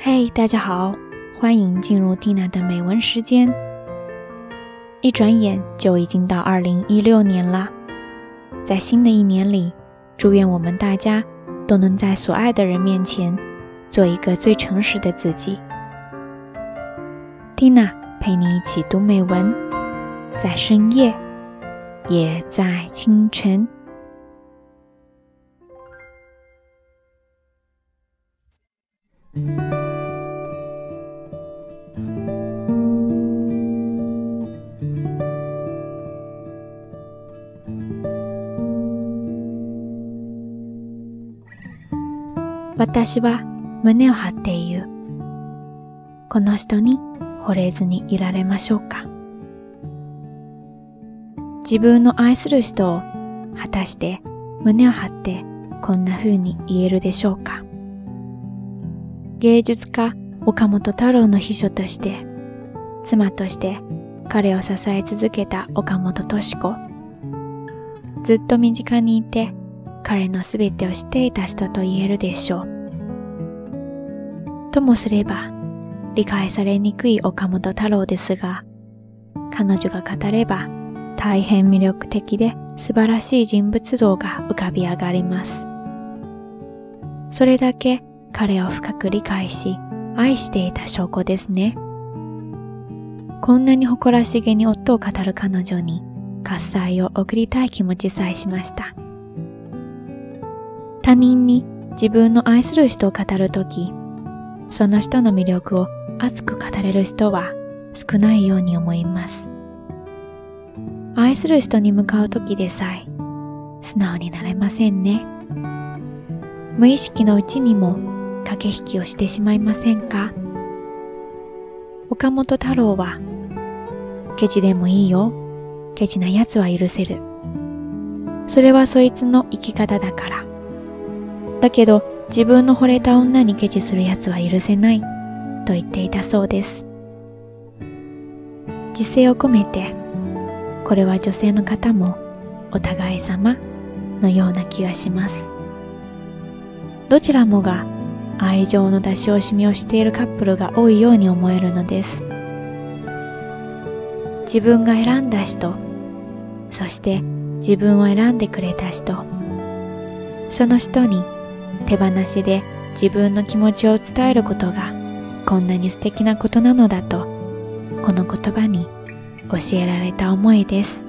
嘿，大家好，欢迎进入蒂娜的美文时间。一转眼就已经到二零一六年了，在新的一年里，祝愿我们大家都能在所爱的人面前做一个最诚实的自己。蒂娜陪你一起读美文，在深夜，也在清晨。私は胸を張って言う。この人に惚れずにいられましょうか。自分の愛する人を果たして胸を張ってこんな風に言えるでしょうか。芸術家岡本太郎の秘書として、妻として彼を支え続けた岡本敏子。ずっと身近にいて彼のすべてを知っていた人と言えるでしょう。ともすれば、理解されにくい岡本太郎ですが、彼女が語れば大変魅力的で素晴らしい人物像が浮かび上がります。それだけ彼を深く理解し、愛していた証拠ですね。こんなに誇らしげに夫を語る彼女に喝采を送りたい気持ちさえしました。他人に自分の愛する人を語るとき、その人の魅力を熱く語れる人は少ないように思います。愛する人に向かうときでさえ素直になれませんね。無意識のうちにも駆け引きをしてしまいませんか？岡本太郎はケチでもいいよ。ケチな奴は許せる。それはそいつの生き方だから。だけど自分の惚れた女にケチする奴は許せないと言っていたそうです。自制を込めて、これは女性の方もお互い様のような気がします。どちらもが愛情の出し惜しみをしているカップルが多いように思えるのです。自分が選んだ人、そして自分を選んでくれた人、その人に手放しで自分の気持ちを伝えることがこんなに素敵なことなのだとこの言葉に教えられた思いです。